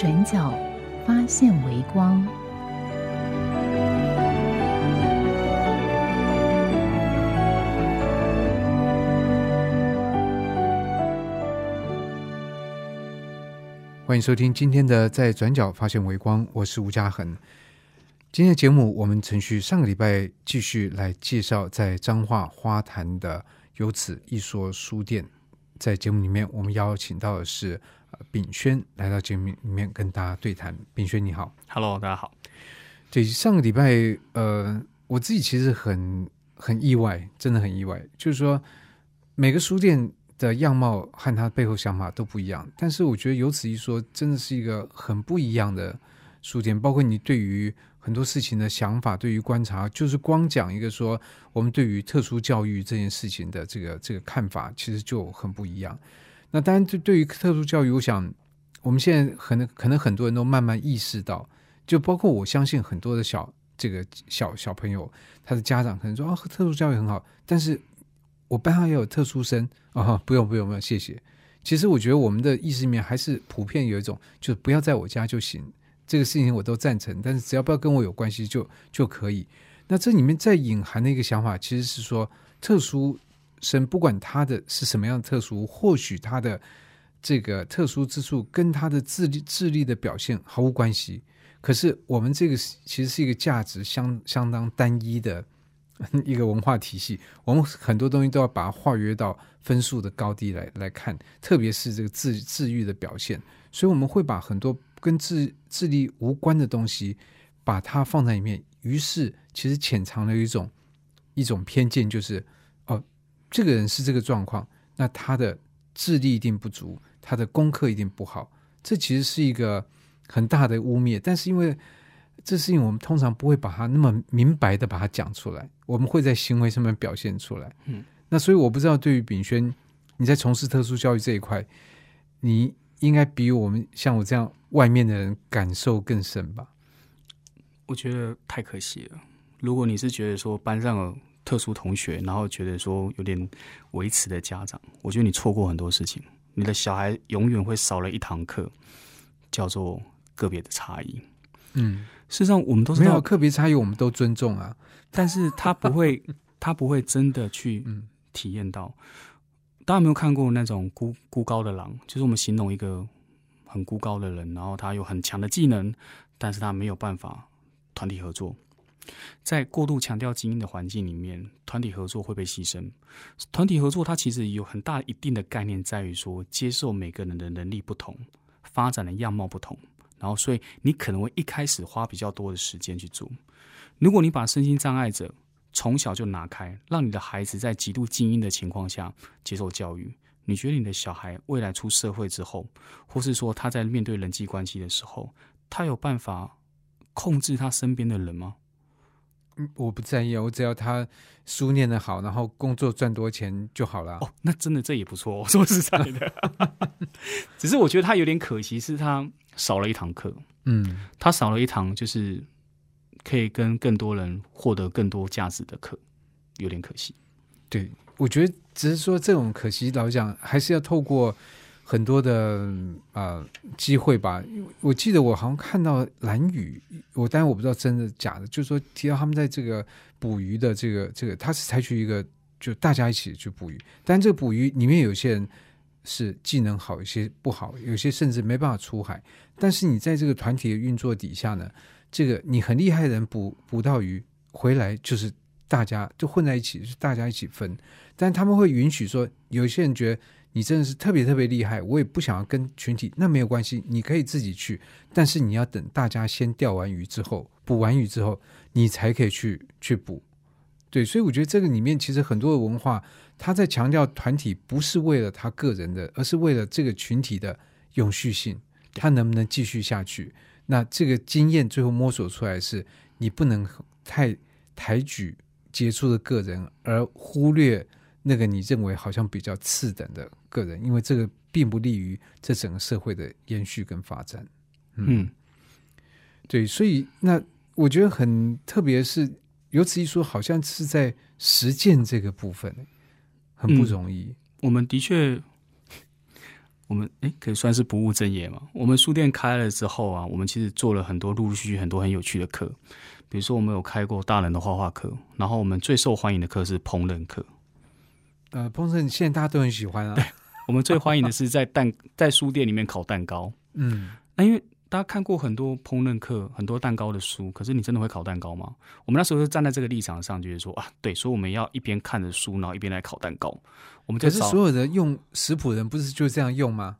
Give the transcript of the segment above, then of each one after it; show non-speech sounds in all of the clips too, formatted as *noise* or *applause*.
转角发现微光。欢迎收听今天的《在转角发现微光》，我是吴嘉恒。今天的节目，我们程序上个礼拜继续来介绍在彰化花坛的由此一说书店。在节目里面，我们邀请到的是呃炳轩来到节目里面跟大家对谈。炳轩你好，Hello，大家好。对上个礼拜，呃，我自己其实很很意外，真的很意外，就是说每个书店的样貌和它背后想法都不一样，但是我觉得有此一说，真的是一个很不一样的书店，包括你对于很多事情的想法，对于观察，就是光讲一个说我们对于特殊教育这件事情的这个这个看法，其实就很不一样。那当然，对对于特殊教育，我想我们现在可能可能很多人都慢慢意识到。就包括我相信很多的小这个小小朋友，他的家长可能说啊，特殊教育很好，但是我班上也有特殊生啊，不用不用不用，谢谢。其实我觉得我们的意识里面还是普遍有一种，就是不要在我家就行，这个事情我都赞成，但是只要不要跟我有关系就就可以。那这里面在隐含的一个想法，其实是说，特殊生不管他的是什么样的特殊，或许他的这个特殊之处跟他的智力智力的表现毫无关系。可是我们这个其实是一个价值相相当单一的 *laughs* 一个文化体系，我们很多东西都要把它化约到分数的高低来来看，特别是这个智智育的表现，所以我们会把很多跟智智力无关的东西把它放在里面，于是其实潜藏了一种一种偏见，就是哦，这个人是这个状况，那他的智力一定不足，他的功课一定不好，这其实是一个。很大的污蔑，但是因为这事情我们通常不会把它那么明白的把它讲出来，我们会在行为上面表现出来。嗯，那所以我不知道对于炳轩，你在从事特殊教育这一块，你应该比我们像我这样外面的人感受更深吧？我觉得太可惜了。如果你是觉得说班上有特殊同学，然后觉得说有点维持的家长，我觉得你错过很多事情。你的小孩永远会少了一堂课，叫做个别的差异。嗯，事实上，我们都知道没有，个别差异，我们都尊重啊。但是他不会，*laughs* 他不会真的去嗯体验到。大家有没有看过那种孤孤高的狼？就是我们形容一个很孤高的人，然后他有很强的技能，但是他没有办法团体合作。在过度强调精英的环境里面，团体合作会被牺牲。团体合作它其实有很大一定的概念，在于说接受每个人的能力不同，发展的样貌不同，然后所以你可能会一开始花比较多的时间去做。如果你把身心障碍者从小就拿开，让你的孩子在极度精英的情况下接受教育，你觉得你的小孩未来出社会之后，或是说他在面对人际关系的时候，他有办法控制他身边的人吗？我不在意，我只要他书念得好，然后工作赚多钱就好了。哦，那真的这也不错、哦。说实在的，*laughs* 只是我觉得他有点可惜，是他少了一堂课，嗯，他少了一堂就是可以跟更多人获得更多价值的课，有点可惜。对，我觉得只是说这种可惜，老讲还是要透过很多的啊、呃机会吧。我记得我好像看到蓝宇，我当然我不知道真的假的，就是说提到他们在这个捕鱼的这个这个，他是采取一个就大家一起去捕鱼，但这个捕鱼里面有些人是技能好，有些不好，有些甚至没办法出海。但是你在这个团体的运作底下呢，这个你很厉害的人捕捕到鱼回来就是。大家就混在一起，是大家一起分，但他们会允许说，有些人觉得你真的是特别特别厉害，我也不想要跟群体，那没有关系，你可以自己去，但是你要等大家先钓完鱼之后，捕完鱼之后，你才可以去去捕。对，所以我觉得这个里面其实很多的文化，他在强调团体不是为了他个人的，而是为了这个群体的永续性，他能不能继续下去？那这个经验最后摸索出来是，你不能太抬举杰出的个人，而忽略那个你认为好像比较次等的个人，因为这个并不利于这整个社会的延续跟发展。嗯，对，所以那我觉得很特别是，由此一说，好像是在实践这个部分很不容易。我们的确，我们诶可以算是不务正业嘛。我们书店开了之后啊，我们其实做了很多陆陆续续很多很有趣的课，比如说我们有开过大人的画画课，然后我们最受欢迎的课是烹饪课。呃，烹饪现在大家都很喜欢啊。我们最欢迎的是在蛋在书店里面烤蛋糕。*laughs* 嗯，那因为大家看过很多烹饪课、很多蛋糕的书，可是你真的会烤蛋糕吗？我们那时候是站在这个立场上，就是说啊，对，所以我们要一边看着书，然后一边来烤蛋糕。我们就是所有的用食谱人不是就这样用吗？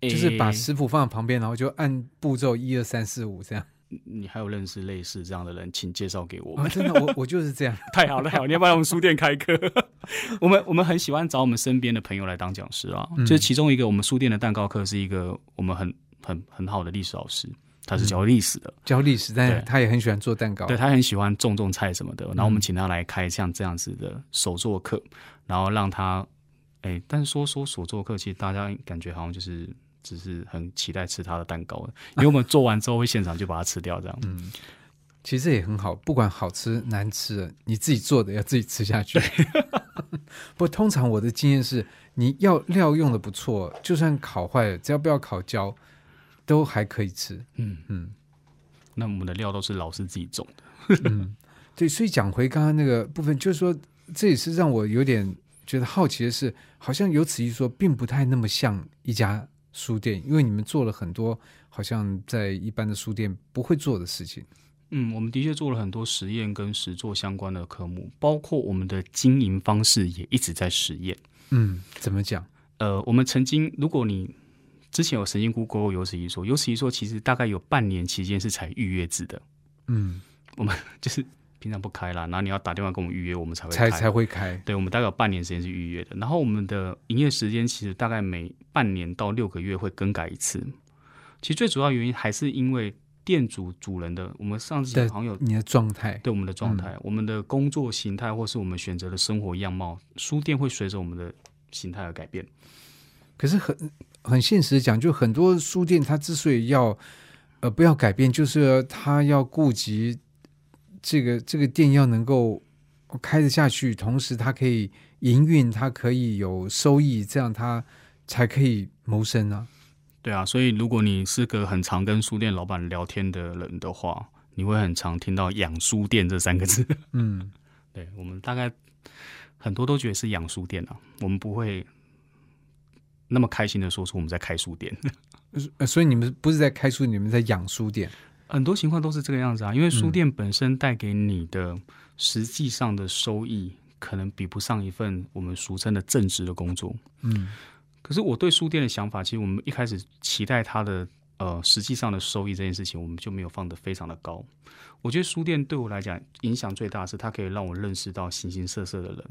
就是把食谱放在旁边，然后就按步骤一二三四五这样。你还有认识类似这样的人，请介绍给我啊，们。真的，我我就是这样。太好了，太好了！你要不要来我们书店开课？我们我们很喜欢找我们身边的朋友来当讲师啊。嗯就是其中一个，我们书店的蛋糕课是一个我们很很很好的历史老师，他是教历史的，教历史，但是他也很喜欢做蛋糕。对他很喜欢种种菜什么的。然后我们请他来开像这样子的手作课，然后让他，哎，但是说说手作课，其实大家感觉好像就是只是很期待吃他的蛋糕，*laughs* 因为我们做完之后会现场就把它吃掉，这样。嗯，其实也很好，不管好吃难吃，你自己做的要自己吃下去。*laughs* 不，通常我的经验是，你要料用的不错，就算烤坏了，只要不要烤焦，都还可以吃。嗯，嗯那我们的料都是老师自己种的。嗯，*laughs* 对，所以讲回刚刚那个部分，就是说，这也是让我有点觉得好奇的是，好像由此一说，并不太那么像一家书店，因为你们做了很多好像在一般的书店不会做的事情。嗯，我们的确做了很多实验跟实作相关的科目，包括我们的经营方式也一直在实验。嗯，怎么讲？呃，我们曾经，如果你之前有神经 Google 过有此一说，有此一说，其实大概有半年期间是采预约制的，嗯，我们 *laughs* 就是平常不开啦，然后你要打电话跟我们预约，我们才会开才才会开。对，我们大概有半年时间是预约的，然后我们的营业时间其实大概每半年到六个月会更改一次。其实最主要原因还是因为店主主人的，我们上次对好像有你的状态，对我们的状嗯态、我们的工作形态，或是我们选择的生活样貌，书店会随着我们的形态而改变。可是很很现实讲，就很多书店它之所以要呃不要改变，就是它要顾及这个这个店要能够开得下去，同时它可以营运，它可以有收益，这样它才可以谋生啊。对啊，所以如果你是个很常跟书店老板聊天的人的话，你会很常听到“养书店”这三个字。嗯，*laughs* 对我们大概很多都觉得是养书店啊，我们不会那么开心的说出我们在开书店。呃所以你们不是在开书，你们在养书店。很多情况都是这个样子啊，因为书店本身带给你的实际上的收益，可能比不上一份我们俗称的正职的工作。嗯可是我对书店的想法，其实我们一开始期待它的呃实际上的收益这件事情，我们就没有放得非常的高。我觉得书店对我来讲影响最大是，它可以让我认识到形形色色的人。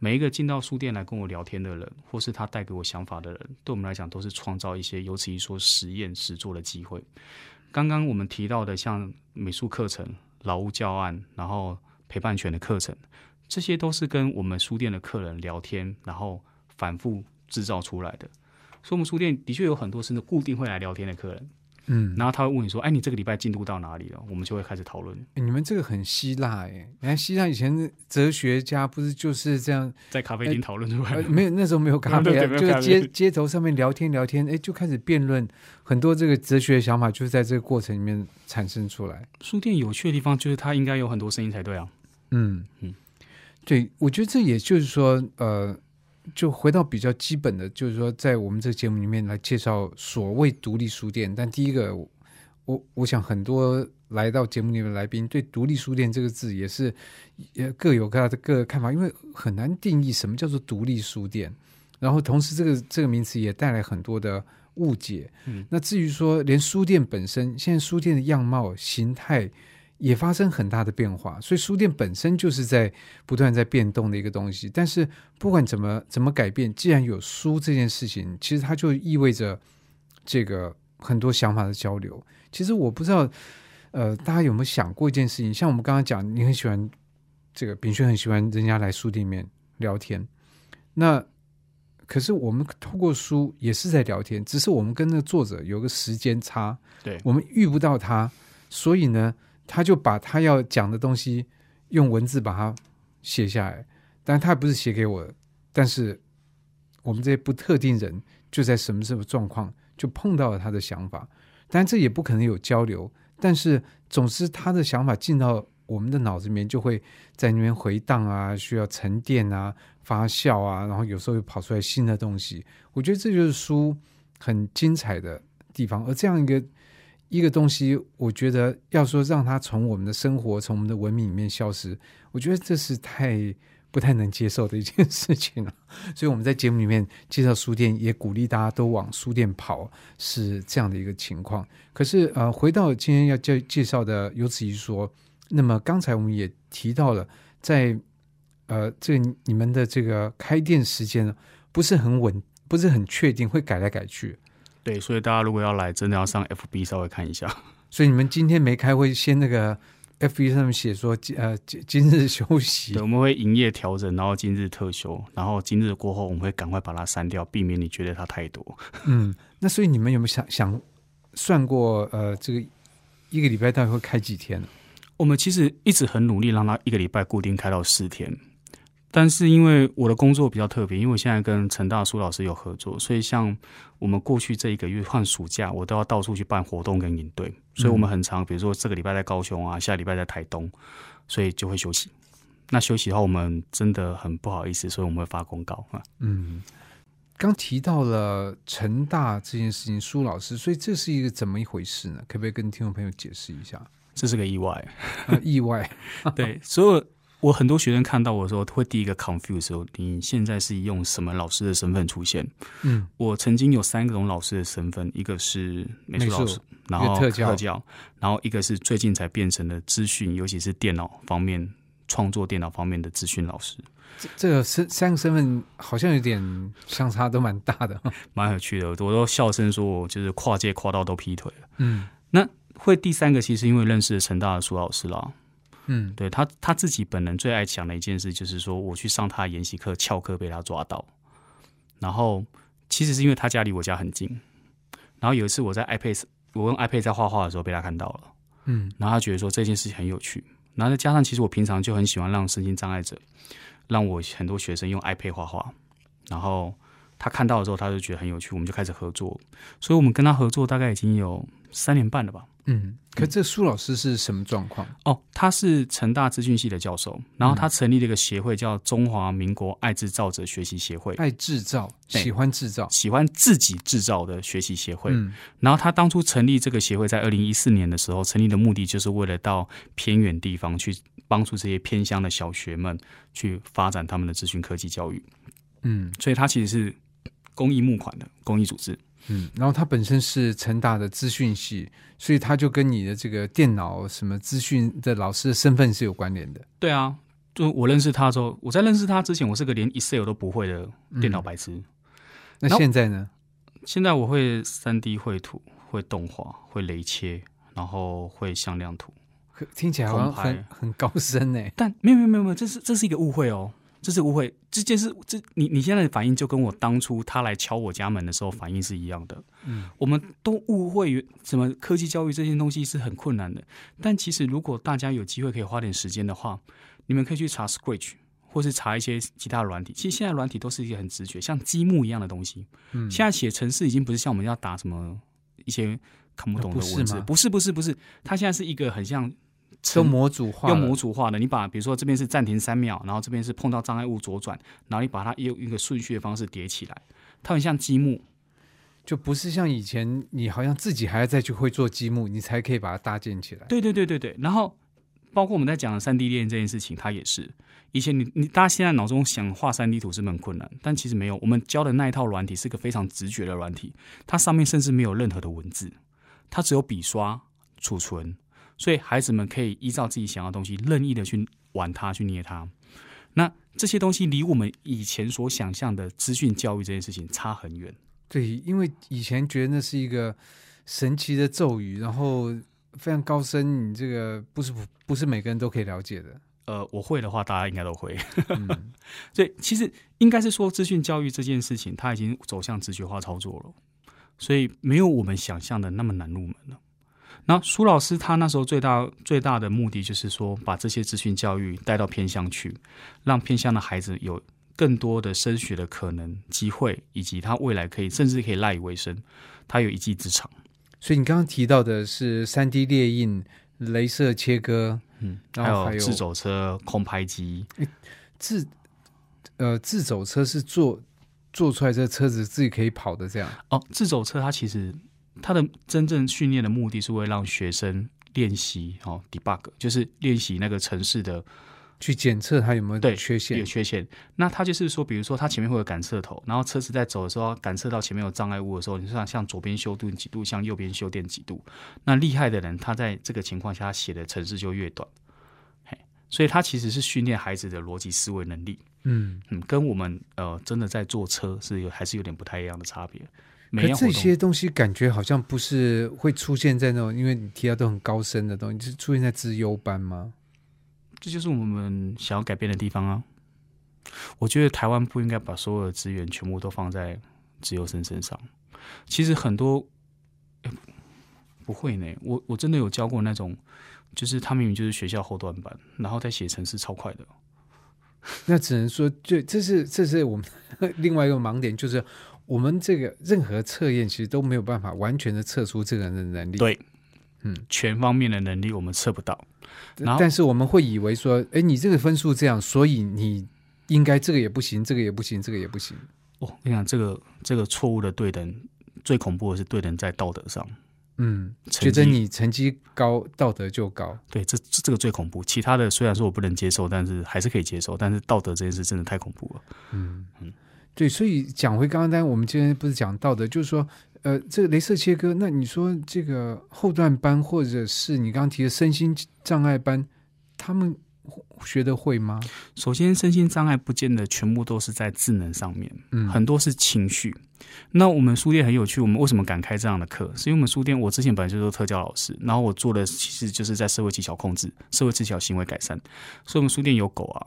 每一个进到书店来跟我聊天的人，或是他带给我想法的人，对我们来讲都是创造一些有此一说实验实做的机会。刚刚我们提到的像美术课程、劳务教案，然后陪伴犬的课程，这些都是跟我们书店的客人聊天，然后反复制造出来的。所以，我们书店的确有很多是固定会来聊天的客人，嗯，然后他会问你说：“哎，你这个礼拜进度到哪里了？”我们就会开始讨论，欸你们这个很希腊哎，你看希腊以前哲学家不是就是这样？在咖啡厅讨论出来。没有那时候没有咖啡、啊，*laughs* 对没有咖啡就是街街头上面聊天聊天，哎，就开始辩论，很多这个哲学的想法就是在这个过程里面产生出来。书店有趣的地方就是它应该有很多声音才对啊。嗯嗯，对，我觉得这也就是说，呃，就回到比较基本的，就是说，在我们这个节目里面来介绍所谓独立书店。但第一个，我我想很多来到节目里面的来宾对“独立书店”这个字也是也各有各的各个看法，因为很难定义什么叫做独立书店。然后同时，这个这个名词也带来很多的误解。嗯那至于说，连书店本身，现在书店的样貌形态也发生很大的变化。所以书店本身就是在不断在变动的一个东西。但是不管怎么怎么改变，既然有书这件事情，其实它就意味着这个很多想法的交流。其实我不知道，呃，大家有没有想过一件事情？像我们刚刚讲，你很喜欢这个炳轩，很喜欢人家来书店里面聊天。那可是我们透过书也是在聊天，只是我们跟那个作者有个时间差，对我们遇不到他，所以呢，他就把他要讲的东西用文字把它写下来，但他不是写给我，但是我们这些不特定人就在什么什么状况就碰到了他的想法，但这也不可能有交流，但是总之他的想法进到我们的脑子里面，就会在那边回荡啊，需要沉淀啊。发酵啊，然后有时候又跑出来新的东西，我觉得这就是书很精彩的地方。而这样一个一个东西，我觉得要说让它从我们的生活、从我们的文明里面消失，我觉得这是太不太能接受的一件 *laughs* 事情了。所以我们在节目里面介绍书店，也鼓励大家都往书店跑，是这样的一个情况。可是呃，回到今天要介介绍的有此一说，那么刚才我们也提到了在。呃，这你们的这个开店时间呢，不是很稳，不是很确定，会改来改去。对，所以大家如果要来，真的要上 FB 稍微看一下。*laughs* 所以你们今天没开会，先那个 FB 上面写说，呃，今今日休息。对，我们会营业调整，然后今日特休，然后今日过后，我们会赶快把它删掉，避免你觉得它太多。嗯，那所以你们有没有想想算过，呃，这个一个礼拜大概会开几天呢？我们其实一直很努力，让它一个礼拜固定开到四天。但是因为我的工作比较特别，因为我现在跟陈大苏老师有合作，所以像我们过去这一个月换暑假，我都要到处去办活动跟引队，所以我们很长，比如说这个礼拜在高雄啊，下礼拜在台东，所以就会休息。那休息的话，我们真的很不好意思，所以我们会发公告啊。嗯，刚提到了陈大这件事情，苏老师，所以这是一个怎么一回事呢？可不可以跟听众朋友解释一下？这是个意外，意外。*laughs* 对，所有。我很多学生看到我的时候，会第一个 confuse 时候，你现在是用什么老师的身份出现？嗯，我曾经有三种老师的身份，一个是美术老师，然后特教，然后一个是最近才变成了资讯，尤其是电脑方面创作电脑方面的资讯老师。这这个身三个身份好像有点相差都蛮大的，*laughs* 蛮有趣的。我都笑声说我就是跨界跨到都劈腿了。嗯，那会第三个其实因为认识陈大的苏老师啦。嗯，对他他自己本人最爱讲的一件事，就是说我去上他的研习课翘课被他抓到，然后其实是因为他家离我家很近，然后有一次我在 iPad 我用 iPad 在画画的时候被他看到了，嗯，然后他觉得说这件事情很有趣，然后再加上其实我平常就很喜欢让身心障碍者让我很多学生用 iPad 画画，然后他看到的时候他就觉得很有趣，我们就开始合作，所以我们跟他合作大概已经有三年半了吧。嗯，可这苏老师是什么状况？哦，他是成大资讯系的教授，然后他成立了一个协会，叫中华民国爱制造者学习协会。爱制造，喜欢制造，喜欢自己制造的学习协会。嗯，然后他当初成立这个协会，在二零一四年的时候，成立的目的就是为了到偏远地方去帮助这些偏乡的小学们去发展他们的资讯科技教育。嗯，所以他其实是公益募款的公益组织。嗯，然后他本身是成大的资讯系，所以他就跟你的这个电脑什么资讯的老师的身份是有关联的。对啊，就我认识他之后，我在认识他之前，我是个连 Excel 都不会的电脑白痴。那现在呢？现在我会三 D 绘图，会动画，会雷切，然后会向量图，听起来好像很很高深呢。但没有没有没有没有，这是这是一个误会哦。这是误会，这件事，这你你现在的反应就跟我当初他来敲我家门的时候反应是一样的。嗯，我们都误会什么科技教育这些东西是很困难的，但其实如果大家有机会可以花点时间的话，你们可以去查 Scratch，或是查一些其他的软体。其实现在软体都是一些很直觉，像积木一样的东西。嗯，现在写程式已经不是像我们要打什么一些看不懂的文字，不是不是不是，它现在是一个很像。用模组化，用模组化的，你把比如说这边是暂停三秒，然后这边是碰到障碍物左转，然后你把它用一个顺序的方式叠起来，它很像积木，就不是像以前你好像自己还要再去会做积木，你才可以把它搭建起来。对对对对对，然后包括我们在讲的三 D 列这件事情，它也是以前你你大家现在脑中想画三 D 图是很困难，但其实没有，我们教的那一套软体是个非常直觉的软体，它上面甚至没有任何的文字，它只有笔刷储存。所以孩子们可以依照自己想要的东西，任意的去玩它，去捏它。那这些东西离我们以前所想象的资讯教育这件事情差很远。对，因为以前觉得那是一个神奇的咒语，然后非常高深，你这个不是不是每个人都可以了解的。呃，我会的话，大家应该都会。嗯 *laughs* 所以其实应该是说，资讯教育这件事情，它已经走向直觉化操作了，所以没有我们想象的那么难入门了。那苏老师他那时候最大最大的目的就是说，把这些资讯教育带到偏乡去，让偏乡的孩子有更多的升学的可能机会，以及他未来可以甚至可以赖以为生，他有一技之长。所以你刚刚提到的是三 D 列印、镭射切割、嗯，然后还有自走车、空拍机，自呃自走车是做做出来这个车子自己可以跑的，这样。哦，自走车它其实它的真正训练的目的是为了让学生练习哦 debug，就是练习那个城市的去检测它有没有对缺陷有。缺陷。那它就是说，比如说它前面会有感测头，然后车子在走的时候感测到前面有障碍物的时候，你像向左边修顿几度，向右边修电几度。那厉害的人，他在这个情况下写的程式就越短。嘿，所以他其实是训练孩子的逻辑思维能力。嗯，嗯，跟我们呃真的在坐车是有还是有点不太一样的差别。每可样活动这些东西感觉好像不是会出现在那种，因为你提到都很高深的东西，是出现在资优班吗？这就是我们想要改变的地方啊！我觉得台湾不应该把所有的资源全部都放在自优生身上。其实很多、诶不会呢，我我真的有教过那种，就是他明明就是学校后段班，然后在写程式超快的。那只能说，这这是这是我们 *laughs* 另外一个盲点，就是我们这个任何测验其实都没有办法完全的测出这个人的能力。对，嗯，全方面的能力我们测不到。然后但是我们会以为说，哎，你这个分数这样，所以你应该这个也不行，这个也不行，这个也不行。哦，你讲，这个这个错误的对等，最恐怖的是对等在道德上。嗯，觉得你成绩高，道德就高。对，这这这个最恐怖。其他的虽然说我不能接受，但是还是可以接受。但是道德这件事真的太恐怖了。嗯嗯，对，所以讲回刚刚，但我们今天不是讲道德，就是说，呃，这个镭射切割，那你说这个后段班，或者是你刚刚提的身心障碍班，他们学得会吗？首先，身心障碍不见得全部都是在智能上面，嗯，很多是情绪。那我们书店很有趣，我们为什么敢开这样的课？是因为我们书店，我之前本来就是特教老师，然后我做的其实就是在社会技巧控制、社会技巧行为改善，所以我们书店有狗啊，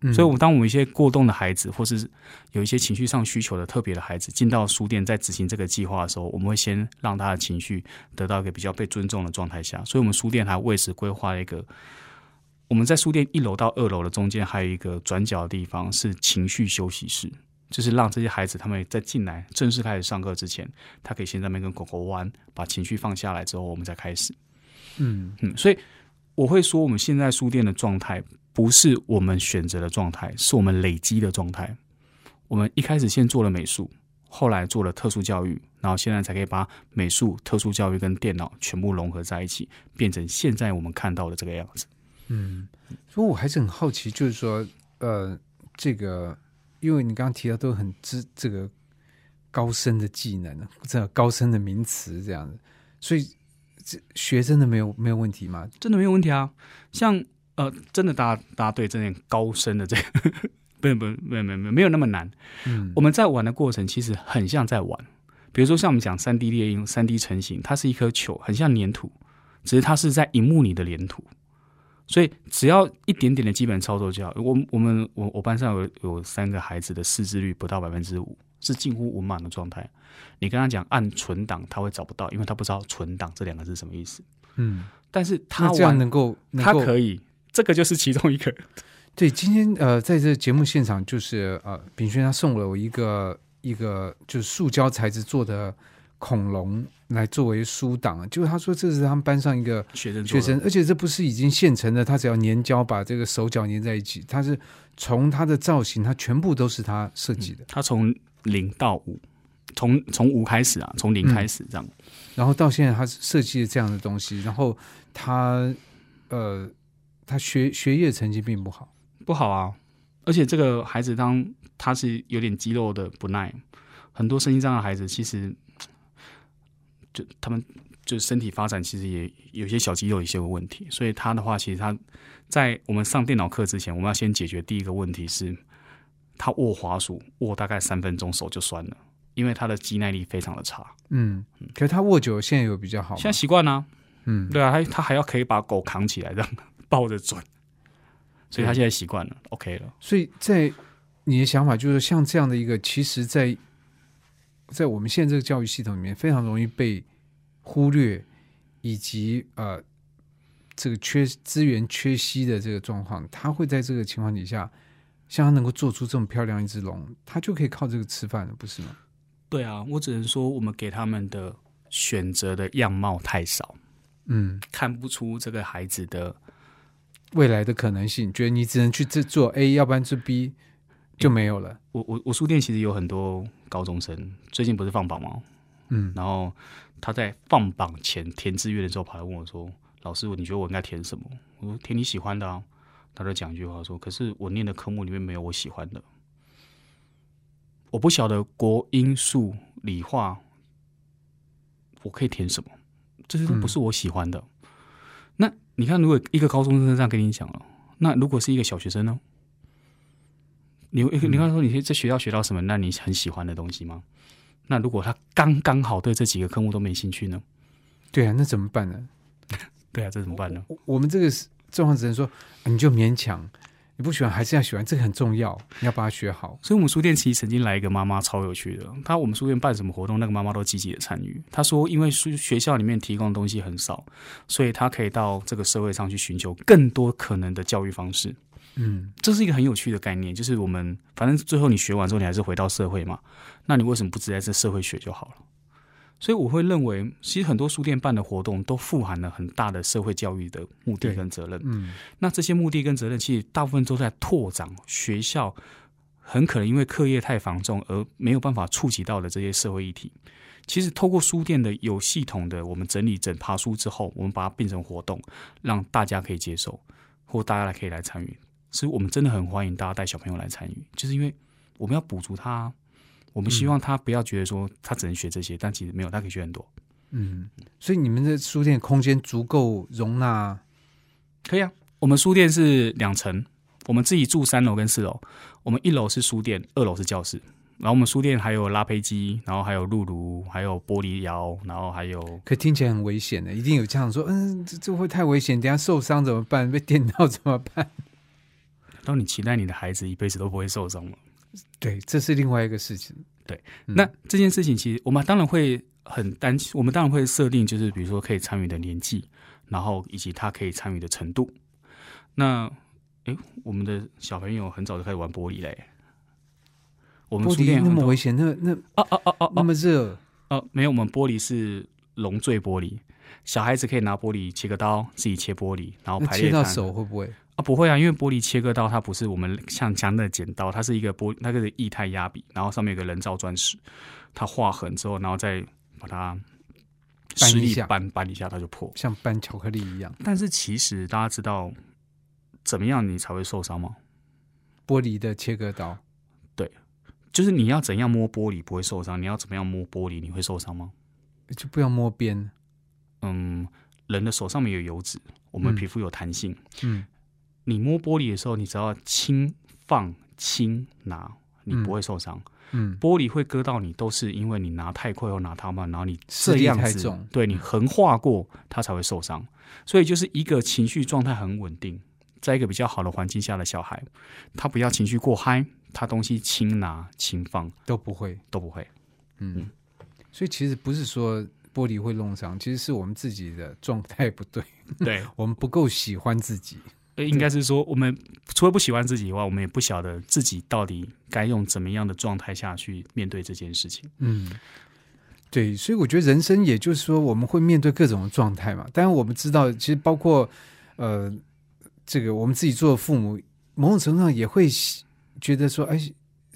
嗯所以，我们当我们一些过动的孩子，或是有一些情绪上需求的特别的孩子，进到书店在执行这个计划的时候，我们会先让他的情绪得到一个比较被尊重的状态下。所以，我们书店还为此规划了一个，我们在书店一楼到二楼的中间还有一个转角的地方是情绪休息室，就是让这些孩子他们在进来正式开始上课之前，他可以先在那边跟狗狗玩，把情绪放下来之后，我们再开始。嗯嗯，所以我会说，我们现在书店的状态不是我们选择的状态，是我们累积的状态。我们一开始先做了美术，后来做了特殊教育，然后现在才可以把美术、特殊教育跟电脑全部融合在一起，变成现在我们看到的这个样子。嗯，所以我还是很好奇，就是说，呃，这个，因为你刚刚提到都很知这个高深的技能，这高深的名词这样子，所以这学真的没有没有问题吗？真的没有问题啊。像呃，真的大家大家对这点高深的这个，不不没有没有没有没有那么难。嗯我们在玩的过程其实很像在玩，比如说像我们讲三 D 猎鹰、三 D 成型，它是一颗球，很像粘土，只是它是在荧幕里的粘土。所以只要一点点的基本操作就好。我我们我我班上有有三个孩子的识字率不到百分之五，是近乎文盲的状态。你跟他讲按存档，他会找不到，因为他不知道存档这两个字什么意思。嗯，但是他那这样玩，能够他可以，这个就是其中一个。对，今天呃，在这节目现场，就是呃，炳轩他送了我一个一个就是塑胶材质做的恐龙来作为书档，就是他说这是他们班上一个学生学生，而且这不是已经现成的，他只要粘胶把这个手脚粘在一起，他是从他的造型，他全部都是他设计的，他从零到五，从从五开始啊，从零嗯开始这样。然后到现在他设计了这样的东西，然后他呃，他学学业成绩并不好，不好啊。而且这个孩子当他是有点肌肉的不耐，很多身心障碍的孩子其实就他们就身体发展其实也有些小肌肉有一些问题，所以他的话，其实他在我们上电脑课之前，我们要先解决第一个问题是，他握滑鼠握大概三分钟手就酸了，因为他的肌耐力非常的差。嗯，可是他握久了现在有比较好，现在习惯了，嗯，对啊，他他还要可以把狗扛起来这样抱着转，所以他现在习惯了，OK 了。所以在你的想法就是像这样的一个，其实在，在我们现在这个教育系统里面，非常容易被忽略，以及呃，这个缺资源缺稀的这个状况，他会在这个情况底下，像他能够做出这么漂亮一只龙，他就可以靠这个吃饭了，不是吗？对啊，我只能说我们给他们的选择的样貌太少，嗯，看不出这个孩子的未来的可能性，觉得你只能去这做 A，要不然做 B 就没有了。我我我书店其实有很多高中生，最近不是放榜吗？嗯然后他在放榜前填志愿的时候，跑来问我说：“老师，你觉得我应该填什么？”我说：“填你喜欢的啊。”他就讲一句话说：“可是我念的科目里面没有我喜欢的，我不晓得国英数理化我可以填什么，这些都不是我喜欢的。那你看，如果一个高中生这样跟你讲了，那如果是一个小学生呢？你你你刚说你在学校学到什么？那你很喜欢的东西吗？那如果他刚刚好对这几个科目都没兴趣呢？对啊，那怎么办呢？*laughs* 对啊，这怎么办呢？我我们这个是状况只能说，啊你就勉强，你不喜欢还是要喜欢，这个很重要，你要把它学好。所以，我们书店其实曾经来一个妈妈，超有趣的。她我们书店办什么活动，那个妈妈都积极的参与。她说，因为书学校里面提供的东西很少，所以她可以到这个社会上去寻求更多可能的教育方式。嗯，这是一个很有趣的概念，就是我们反正最后你学完之后，你还是回到社会嘛。那你为什么不直接在这社会学就好了？所以我会认为，其实很多书店办的活动都富含了很大的社会教育的目的跟责任。嗯，那这些目的跟责任，其实大部分都在拓展学校很可能因为课业太繁重而没有办法触及到的这些社会议题。其实透过书店的有系统的我们整理整爬书之后，我们把它变成活动，让大家可以接受，或大家来可以来参与。所以我们真的很欢迎大家带小朋友来参与，就是因为我们要补足他，我们希望他不要觉得说他只能学这些，但其实没有，他可以学很多。嗯，所以你们的书店空间足够容纳，可以啊，我们书店是两层，我们自己住三楼跟四楼，我们一楼是书店，二楼是教室。然后我们书店还有拉胚机，然后还有露炉，还有玻璃窑，然后还有可听起来很危险的，一定有家长说，嗯，这这会太危险，等下受伤怎么办？被电到怎么办？*laughs* 当你期待你的孩子一辈子都不会受伤吗？对，这是另外一个事情。对，嗯那这件事情其实我们当然会很担心，我们当然会设定就是比如说可以参与的年纪，然后以及他可以参与的程度。那哎，我们的小朋友很早就开始玩玻璃嘞。我们玻璃那么危险，那那啊啊啊啊那么热，呃，没有，我们玻璃是熔坠玻璃，小孩子可以拿玻璃切个刀，自己切玻璃，然后那切到手会不会？啊，不会啊，因为玻璃切割刀它不是我们像讲的剪刀，它是一个玻那个是液态压笔，然后上面有个人造钻石，它划痕之后，然后再把它施力扳一下扳扳一下，它就破。像搬巧克力一样，但是其实大家知道怎么样你才会受伤吗？玻璃的切割刀，对就是你要怎样摸玻璃不会受伤，你要怎么样摸玻璃你会受伤吗？就不要摸边。嗯，人的手上面有油脂，我们嗯皮肤有弹性，嗯你摸玻璃的时候，你只要轻放轻拿，你嗯不会受伤。嗯，玻璃会割到你，都是因为你拿太快或拿太慢，然后你这样子太重对你横划过，它才会受伤。所以就是一个情绪状态很稳定，在一个比较好的环境下的小孩，他不要情绪过嗨，他东西轻拿轻放都不会。都不会。嗯，所以其实不是说玻璃会弄伤，其实是我们自己的状态不对，对，*laughs* 我们不够喜欢自己。呃应该是说，我们除了不喜欢自己以外，我们也不晓得自己到底该用怎么样的状态下去面对这件事情。嗯，对，所以我觉得人生也就是说，我们会面对各种的状态嘛。当然，我们知道，其实包括呃，这个我们自己做的父母，某种程度上也会希觉得说，哎，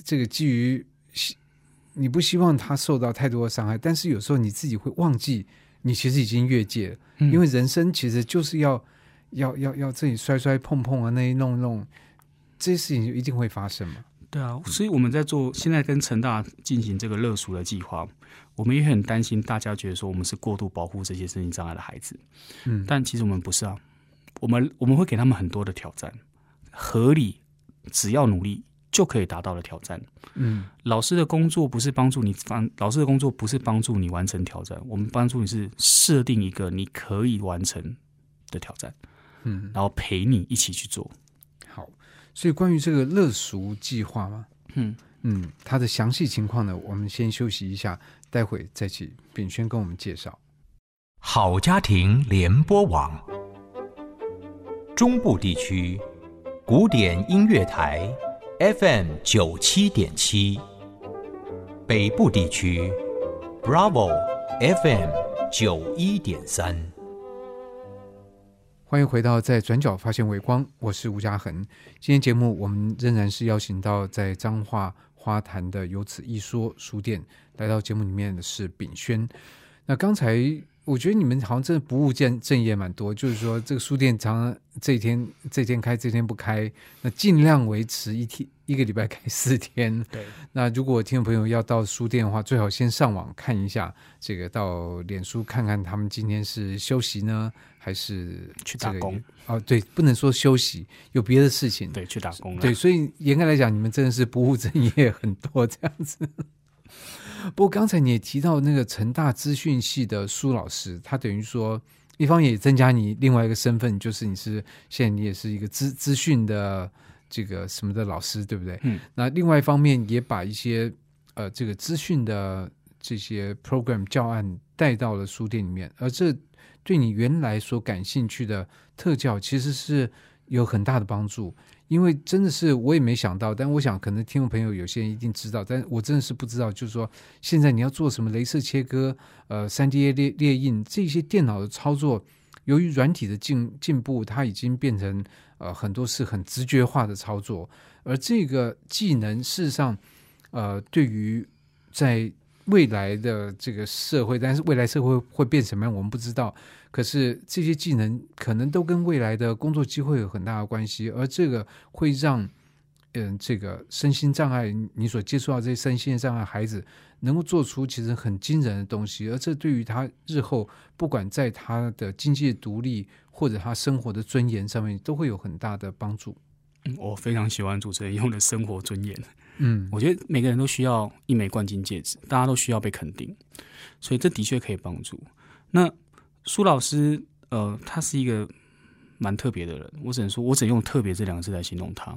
这个基于你不希望他受到太多的伤害，但是有时候你自己会忘记，你其实已经越界了，嗯因为人生其实就是要要要要自己摔摔碰碰啊，那一弄弄，这些事情就一定会发生嘛。对啊，所以我们在做现在跟成大进行这个乐熟的计划，我们也很担心大家觉得说我们是过度保护这些身心障碍的孩子，嗯，但其实我们不是啊，我们我们会给他们很多的挑战，合理，只要努力就可以达到的挑战。嗯老师的工作不是帮助你帮，老师的工作不是帮助你完成挑战，我们帮助你是设定一个你可以完成的挑战，嗯，然后陪你一起去做。好。所以关于这个乐俗计划嘛，嗯，嗯，它的详细情况呢，我们先休息一下，待会再请炳轩跟我们介绍。好家庭联播网，中部地区古典音乐台 FM 九七点七，北部地区 Bravo FM 九一点三。欢迎回到在转角发现微光，我是吴嘉恒。今天节目我们仍然是邀请到在彰化花坛的有此一说书店来到节目里面的是炳轩。那刚才我觉得你们好像真的不务正正业蛮多，就是说这个书店常常这一天这天开这天不开，那尽量维持一天一个礼拜开四天。*laughs* 对，那如果听众朋友要到书店的话，最好先上网看一下，这个到脸书看看他们今天是休息呢，还是这个去打工？哦，对，不能说休息，有别的事情。对，去打工了。对，所以严格来讲，你们真的是不务正业很多这样子。不过刚才你也提到那个成大资讯系的苏老师，他等于说一方也增加你另外一个身份，就是你是现在你也是一个资资讯的这个什么的老师，对不对？嗯。那另外一方面也把一些呃这个资讯的这些 program 教案带到了书店里面，而这对你原来所感兴趣的特教其实是有很大的帮助。因为真的是我也没想到，但我想可能听众朋友有些人一定知道，但我真的是不知道，就是说现在你要做什么镭射切割、呃三 D 列列印这些电脑的操作，由于软体的进进步，它已经变成呃很多是很直觉化的操作，而这个技能事实上，呃，对于在未来的这个社会，但是未来社会会变什么样，我们不知道。可是这些技能可能都跟未来的工作机会有很大的关系，而这个会让嗯这个身心障碍你所接触到这些身心障碍孩子能够做出其实很惊人的东西，而这对于他日后不管在他的经济独立或者他生活的尊严上面，都会有很大的帮助。嗯我非常喜欢主持人用的生活尊严。嗯，我觉得每个人都需要一枚冠军戒指，大家都需要被肯定，所以这的确可以帮助。那苏老师，呃，他是一个蛮特别的人，我只能说，我只能用“特别”这两个字来形容他，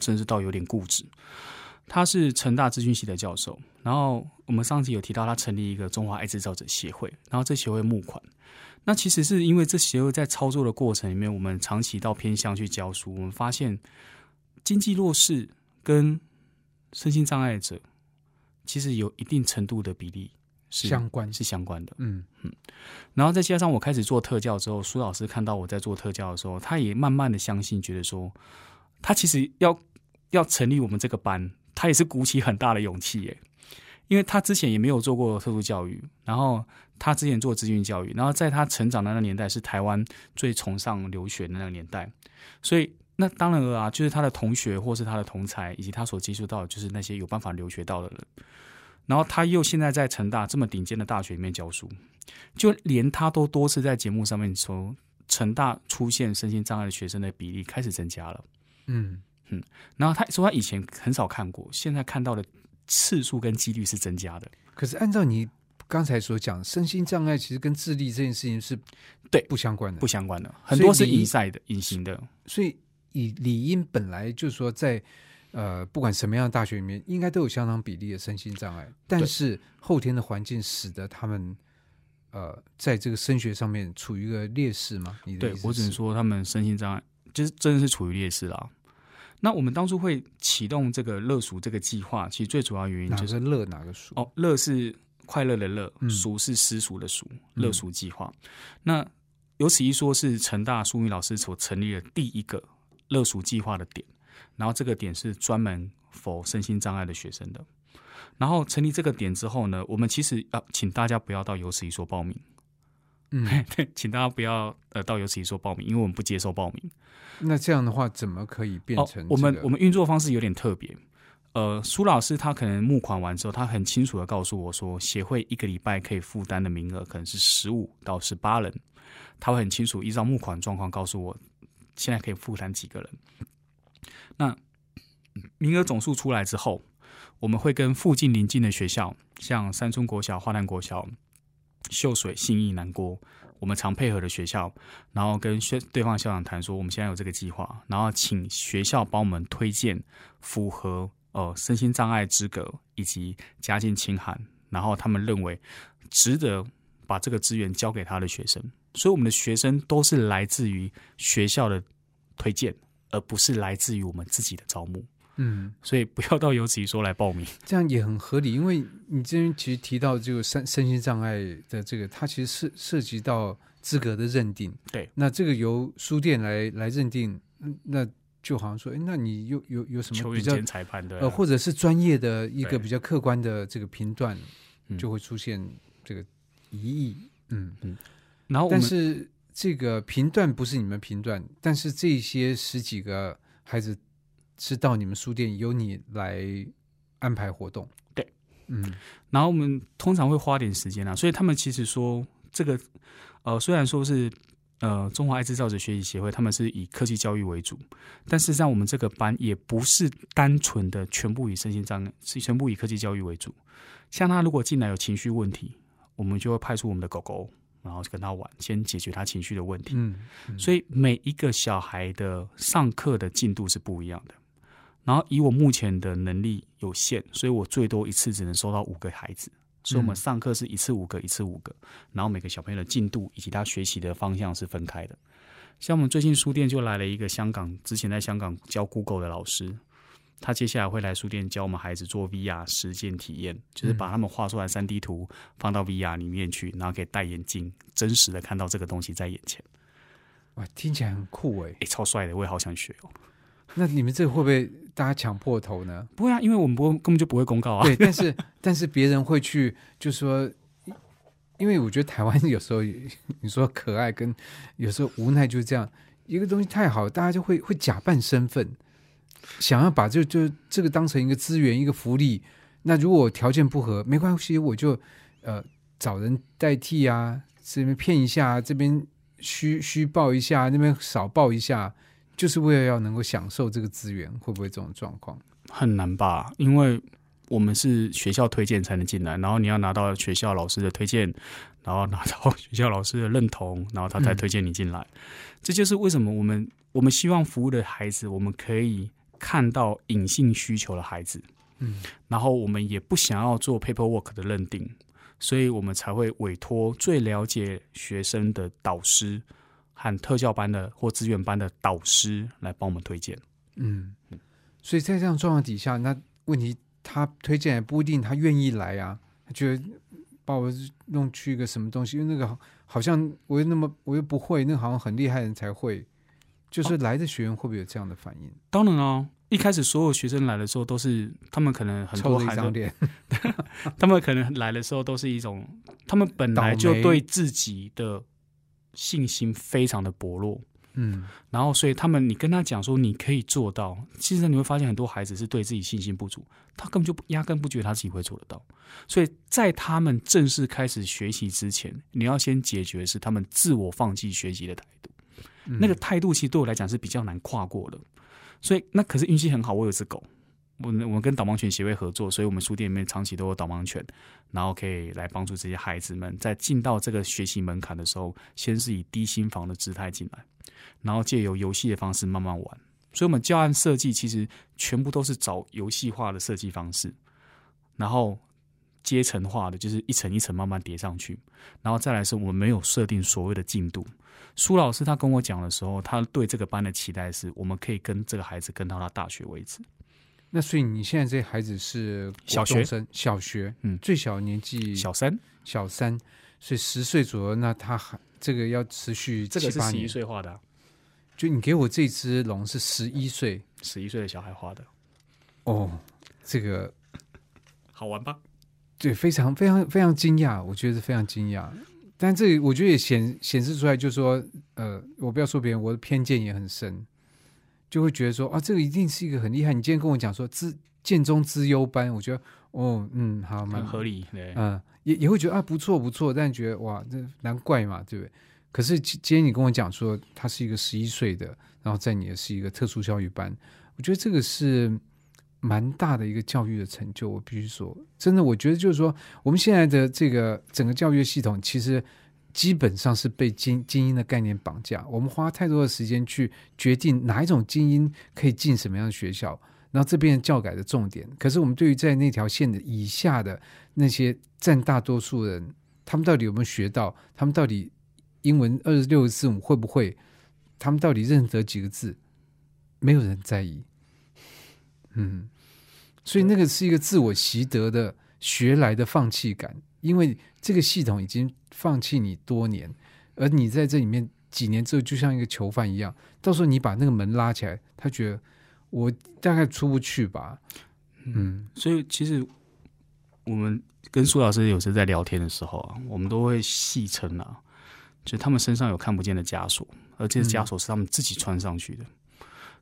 甚至到有点固执。他是成大资讯系的教授，然后我们上次有提到他成立一个中华爱制造者协会，然后这协会募款。那其实是因为这协会在操作的过程里面，我们长期到偏乡去教书，我们发现经济弱势跟身心障碍者其实有一定程度的比例相关。是相关的。嗯。嗯。然后再加上我开始做特教之后，苏老师看到我在做特教的时候，他也慢慢的相信，觉得说他其实要要成立我们这个班，他也是鼓起很大的勇气耶。因为他之前也没有做过特殊教育，然后他之前做资讯教育，然后在他成长的那个年代是台湾最崇尚留学的那个年代，所以那当然了啊，就是他的同学或是他的同才，以及他所接触到的就是那些有办法留学到的人，然后他又现在在成大这么顶尖的大学里面教书，就连他都多次在节目上面说，成大出现身心障碍的学生的比例开始增加了。嗯嗯然后他说他以前很少看过，现在看到的次数跟几率是增加的。可是按照你刚才所讲，身心障碍其实跟智力这件事情是对不相关的，不相关的，很多是隐晒的、隐形的。所以以理应本来就是说在呃不管什么样的大学里面，应该都有相当比例的身心障碍，但是后天的环境使得他们呃在这个升学上面处于一个劣势吗？你的对我只能是，说他们身心障碍，就是真的是处于劣势啦。那我们当初会启动这个乐熟这个计划，其实最主要原因就是乐哪个熟？哦，乐是快乐的乐嗯，是私塾的塾，嗯乐熟计划。那有此一说，是成大淑女老师所成立的第一个乐熟计划的点，然后这个点是专门否身心障碍的学生的。然后成立这个点之后呢，我们其实啊，请大家不要到有此一说报名，嗯，*laughs* 对，请大家不要呃到有此一说报名，因为我们不接受报名。那这样的话怎么可以变成、哦、我们我们运作方式有点特别。呃，苏老师他可能募款完之后，他很清楚的告诉我说，协会一个礼拜可以负担的名额可能是十五到十八人，他会很清楚依照募款状况告诉我，现在可以负担几个人。那名额总数出来之后，我们会跟附近邻近的学校，像三村国小、花坛国小、秀水、信义、南国，我们常配合的学校，然后跟学对方校长谈说，我们现在有这个计划，然后请学校帮我们推荐符合呃身心障碍资格以及家境清寒，然后他们认为值得把这个资源交给他的学生，所以我们的学生都是来自于学校的推荐，而不是来自于我们自己的招募。嗯，所以不要到游子怡说来报名。这样也很合理，因为你这边其实提到这个身身心障碍的这个，它其实涉涉及到资格的认定。对，那这个由书店来来认定，嗯那就好像说，哎，那你有有有什么比较裁判的，呃，或者是专业的一个比较客观的这个评断，嗯就会出现这个疑义。嗯，嗯然后但是这个频段不是你们频段，但是这些十几个孩子是到你们书店由你来安排活动。对，嗯然后我们通常会花点时间啊，所以他们其实说这个呃，虽然说是呃中华爱智造者学习协会，他们是以科技教育为主，但事实上我们这个班也不是单纯的全部以身心障碍，是全部以科技教育为主。像他如果进来有情绪问题，我们就会派出我们的狗狗，然后跟他玩，先解决他情绪的问题。嗯，所以每一个小孩的上课的进度是不一样的。然后以我目前的能力有限，所以我最多一次只能收到五个孩子。所以我们上课是一次五个，一次五个，然后每个小朋友的进度以及他学习的方向是分开的。像我们最近书店就来了一个香港之前在香港教 Google 的老师，他接下来会来书店教我们孩子做 VR 实践体验，就是把他们画出来三 D 图放到 VR 里面去，然后可以戴眼镜，真实的看到这个东西在眼前。哇，听起来很酷哎。哎、超帅的，我也好想学哦。那你们这会不会大家抢破头呢？不会啊，因为我们不根本就不会公告啊。对，但是 *laughs* 但是别人会去就说，因为我觉得台湾有时候 *laughs* 你说可爱跟有时候无奈就是这样，一个东西太好，大家就会会假扮身份，想要把这就这个当成一个资源一个福利。那如果条件不合，没关系，我就呃找人代替啊，这边骗一下，这边虚虚报一下，那边少报一下，就是为了要能够享受这个资源，会不会这种状况？很难吧？因为我们是学校推荐才能进来，然后你要拿到学校老师的推荐，然后拿到学校老师的认同，然后他才嗯推荐你进来。这就是为什么我们我们希望服务的孩子，我们可以看到隐性需求的孩子，嗯，然后我们也不想要做 paperwork 的认定，所以我们才会委托最了解学生的导师和特教班的或资源班的导师来帮我们推荐。嗯，所以在这样状况底下，那问题他推荐也不一定他愿意来啊，他觉得把我弄去一个什么东西，因为那个好好像我又那么我又不会，那个好像很厉害的人才会，就是来的学员会不会有这样的反应？当然哦，一开始所有学生来的时候都是他们可能很多孩子，*laughs* 他们可能来的时候都是一种，他们本来就对自己的信心非常的薄弱，嗯然后所以他们你跟他讲说你可以做到，其实你会发现很多孩子是对自己信心不足，他根本就不压根不觉得他自己会做得到，所以在他们正式开始学习之前，你要先解决是他们自我放弃学习的态度。那个态度其实对我来讲是比较难跨过的。所以那可是运气很好，我有只狗，我我们跟导盲犬协会合作，所以我们书店里面长期都有导盲犬，然后可以来帮助这些孩子们在进到这个学习门槛的时候，先是以低心房的姿态进来，然后借由游戏的方式慢慢玩。所以，我们教案设计其实全部都是找游戏化的设计方式，然后阶层化的，就是一层一层慢慢叠上去，然后再来是我们没有设定所谓的进度。苏老师他跟我讲的时候，他对这个班的期待是我们可以跟这个孩子跟到他大学为止。那所以你现在这孩子是小学？生，小学，嗯。最小年纪？小三，小三，所以十岁左右，那他还这个要持续这个是十一。岁画的啊、就你给我这只龙是十一岁。十一岁的小孩画的，哦，这个好玩吧？对，非常非常非常惊讶，我觉得非常惊讶。但这我觉得也显显示出来，就是说，呃，我不要说别人，我的偏见也很深，就会觉得说，啊，这个一定是一个很厉害。你今天跟我讲说资建中资优班，我觉得哦，嗯，好，蛮合理，对，嗯，也也会觉得啊不错不错，但觉得哇，这难怪嘛，对不对？可是今今天你跟我讲说他是一个十一岁的，然后在你的是一个特殊教育班，我觉得这个是蛮大的一个教育的成就。我必须说，真的，我觉得就是说，我们现在的这个整个教育系统，其实基本上是被精精英的概念绑架。我们花太多的时间去决定哪一种精英可以进什么样的学校，然后这边教改的重点。可是我们对于在那条线的以下的那些占大多数人，他们到底有没有学到？他们到底英文二十六个字母会不会？他们到底认得几个字？没有人在意。嗯，所以那个是一个自我习得的学来的放弃感，因为这个系统已经放弃你多年，而你在这里面几年之后，就像一个囚犯一样，到时候你把那个门拉起来，他觉得我大概出不去吧。嗯所以其实我们跟苏老师有时在聊天的时候啊，我们都会戏称啊，就他们身上有看不见的枷锁，而这些枷锁是他们自己穿上去的。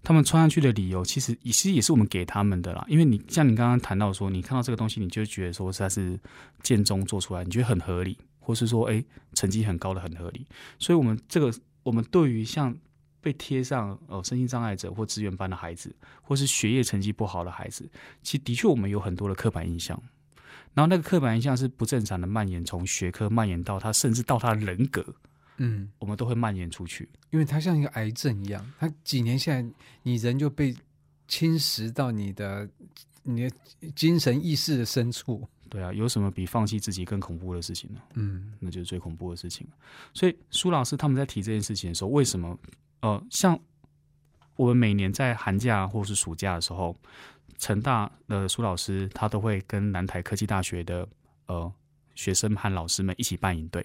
他们穿上去的理由，其实其实也是我们给他们的啦。因为你像你刚刚谈到说，你看到这个东西，你就觉得说它是建中做出来，你觉得很合理，或是说，哎，成绩很高的很合理。所以，我们这个我们对于像被贴上呃身心障碍者或资源班的孩子，或是学业成绩不好的孩子，其实的确我们有很多的刻板印象。然后那个刻板印象是不正常的蔓延，从学科蔓延到他，甚至到他的人格，嗯，我们都会蔓延出去。因为它像一个癌症一样，它几年下来，你人就被侵蚀到你的你的精神意识的深处。对啊，有什么比放弃自己更恐怖的事情呢？嗯那就是最恐怖的事情。所以苏老师他们在提这件事情的时候，为什么呃，像我们每年在寒假或是暑假的时候，成大的苏老师他都会跟南台科技大学的呃学生和老师们一起办营队，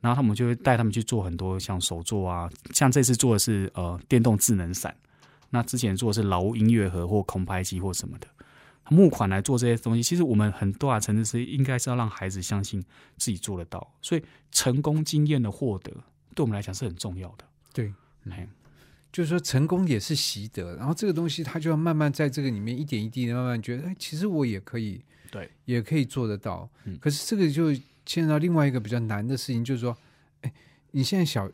然后他们就会带他们去做很多像手作啊，像这次做的是呃电动智能伞，那之前做的是劳务音乐盒或空拍机或什么的。募款来做这些东西，其实我们很大的层次是应该是要让孩子相信自己做得到，所以成功经验的获得对我们来讲是很重要的。对，嘿就是说成功也是习得，然后这个东西它就要慢慢在这个里面一点一滴的慢慢觉得，哎，其实我也可以，对，也可以做得到。嗯可是这个就牵扯到另外一个比较难的事情，就是说，哎，你现在小，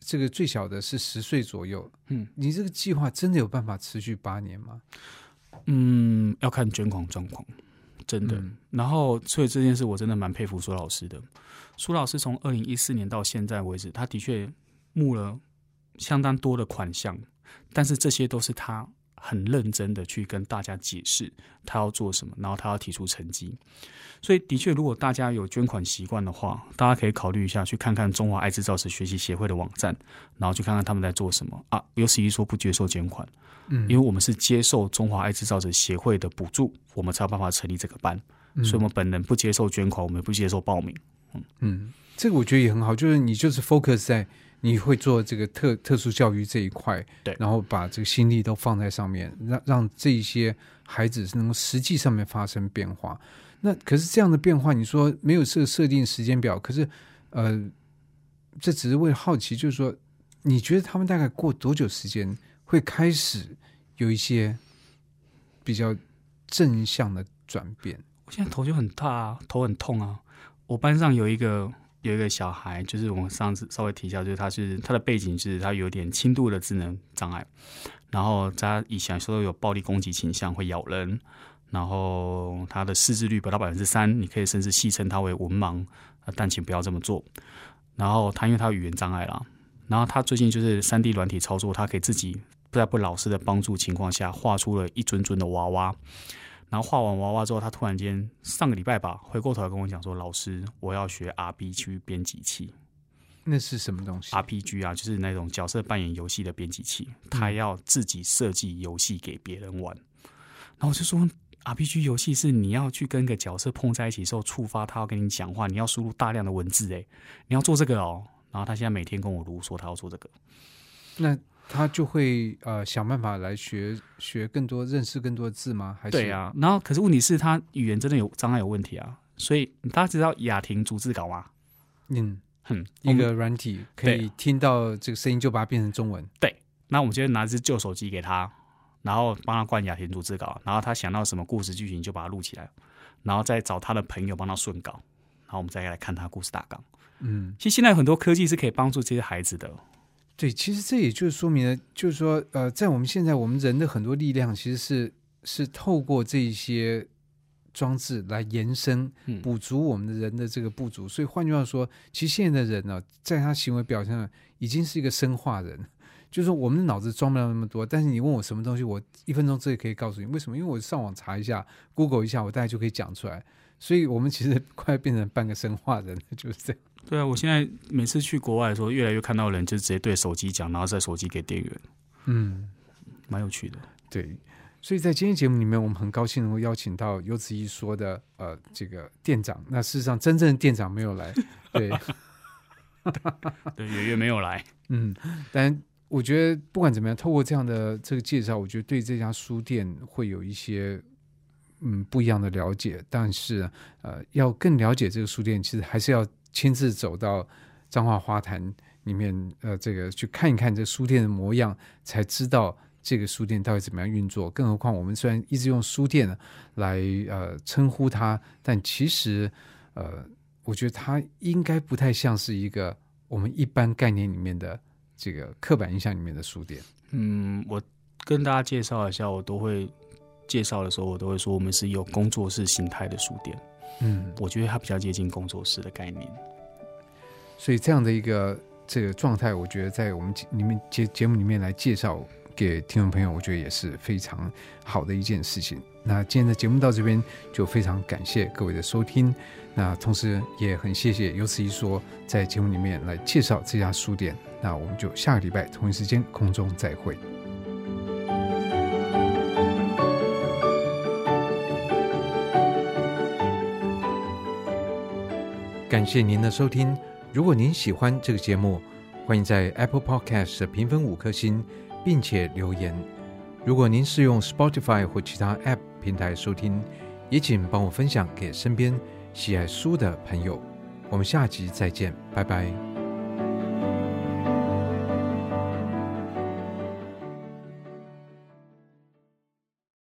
这个最小的是十岁左右，嗯你这个计划真的有办法持续八年吗？嗯，要看捐款状况，真的。嗯然后，所以这件事我真的蛮佩服苏老师的。苏老师从二零一四年到现在为止，他的确募了相当多的款项，但是这些都是他很认真的去跟大家解释他要做什么，然后他要提出成绩。所以，的确，如果大家有捐款习惯的话，大家可以考虑一下，去看看中华爱制造史学习协会的网站，然后去看看他们在做什么啊。尤其是说不接受捐款。嗯因为我们是接受中华爱制造者协会的补助，我们才有办法成立这个班，所以我们本人不接受捐款，我们也不接受报名。嗯，这个我觉得也很好，就是你就是 focus 在你会做这个特特殊教育这一块，对然后把这个心力都放在上面，让让这一些孩子能够实际上面发生变化。那可是这样的变化，你说没有设设定时间表，可是呃，这只是为了好奇，就是说，你觉得他们大概过多久时间会开始有一些比较正向的转变？我现在头就很大啊，头很痛啊。我班上有一个有一个小孩，就是我们上次稍微提一下，就是他是他的背景是他有点轻度的智能障碍，然后他以前说有暴力攻击倾向，会咬人，然后他的识字率不到百分之三，你可以甚至戏称他为文盲，但请不要这么做。然后他因为他语言障碍啦，然后他最近就是三 D 软体操作，他可以自己在不老师的帮助情况下画出了一尊尊的娃娃。然后画完娃娃之后，他突然间上个礼拜吧，回过头来跟我讲说：“老师，我要学 RPG 编辑器。那是什么东西？RPG 啊，就是那种角色扮演游戏的编辑器，他要自己设计游戏给别人玩。然后我就说，RPG 游戏是你要去跟个角色碰在一起之后触发他要跟你讲话，你要输入大量的文字，诶，你要做这个哦。然后他现在每天跟我如说他要做这个，那他就会呃想办法来学学更多、认识更多的字吗？还是对，啊。然后可是问题是，他语言真的有障碍有问题啊。所以大家知道雅婷逐字稿吗？嗯，哼，一个软体可以听到这个声音就把它变成中文。对那我们就会拿一只旧手机给他，然然后帮他灌雅婷逐字稿，然后他想到什么故事剧情就把它录起来，然后再找他的朋友帮他顺稿，然后我们再来看他故事大纲。嗯，其实现在很多科技是可以帮助这些孩子的。对，其实这也就是说明了，就是说，呃，在我们现在我们人的很多力量，其实是是透过这一些装置来延伸、嗯补足我们的人的这个不足。所以换句话说，其实现在的人呢、在他行为表现上已经是一个生化人。就是说，我们的脑子装不了那么多，但是你问我什么东西，我一分钟之内可以告诉你。为什么？因为我上网查一下，Google 一下，我大概就可以讲出来。所以我们其实快变成半个生化人了，就是这样。对啊，我现在每次去国外的时候，越来越看到人就直接对手机讲，然后再手机给店员，嗯。蛮有趣的。对，所以在今天节目里面，我们很高兴能够邀请到游子一说的呃这个店长。那事实上，真正的店长没有来，对，*laughs* 对，圆圆没有来。嗯，但我觉得不管怎么样，透过这样的这个介绍，我觉得对这家书店会有一些嗯不一样的了解。但是呃，要更了解这个书店，其实还是要亲自走到彰化花坛里面，呃，这个去看一看这书店的模样，才知道这个书店到底怎么样运作。更何况我们虽然一直用书店来呃称呼它，但其实呃，我觉得它应该不太像是一个我们一般概念里面的这个刻板印象里面的书店。嗯，我跟大家介绍一下，我都会介绍的时候，我都会说我们是有工作室形态的书店。嗯，我觉得它比较接近工作室的概念。所以这样的一个这个状态，我觉得在我们节里面节节目里面来介绍给听众朋友，我觉得也是非常好的一件事情。那今天的节目到这边就非常感谢各位的收听，那同时也很谢谢有此一说在节目里面来介绍这家书店。那我们就下个礼拜同一时间空中再会。感谢您的收听。如果您喜欢这个节目，欢迎在 Apple Podcast 评分五颗星，并且留言。如果您是用 Spotify 或其他 App 平台收听，也请帮我分享给身边喜爱书的朋友。我们下集再见，拜拜。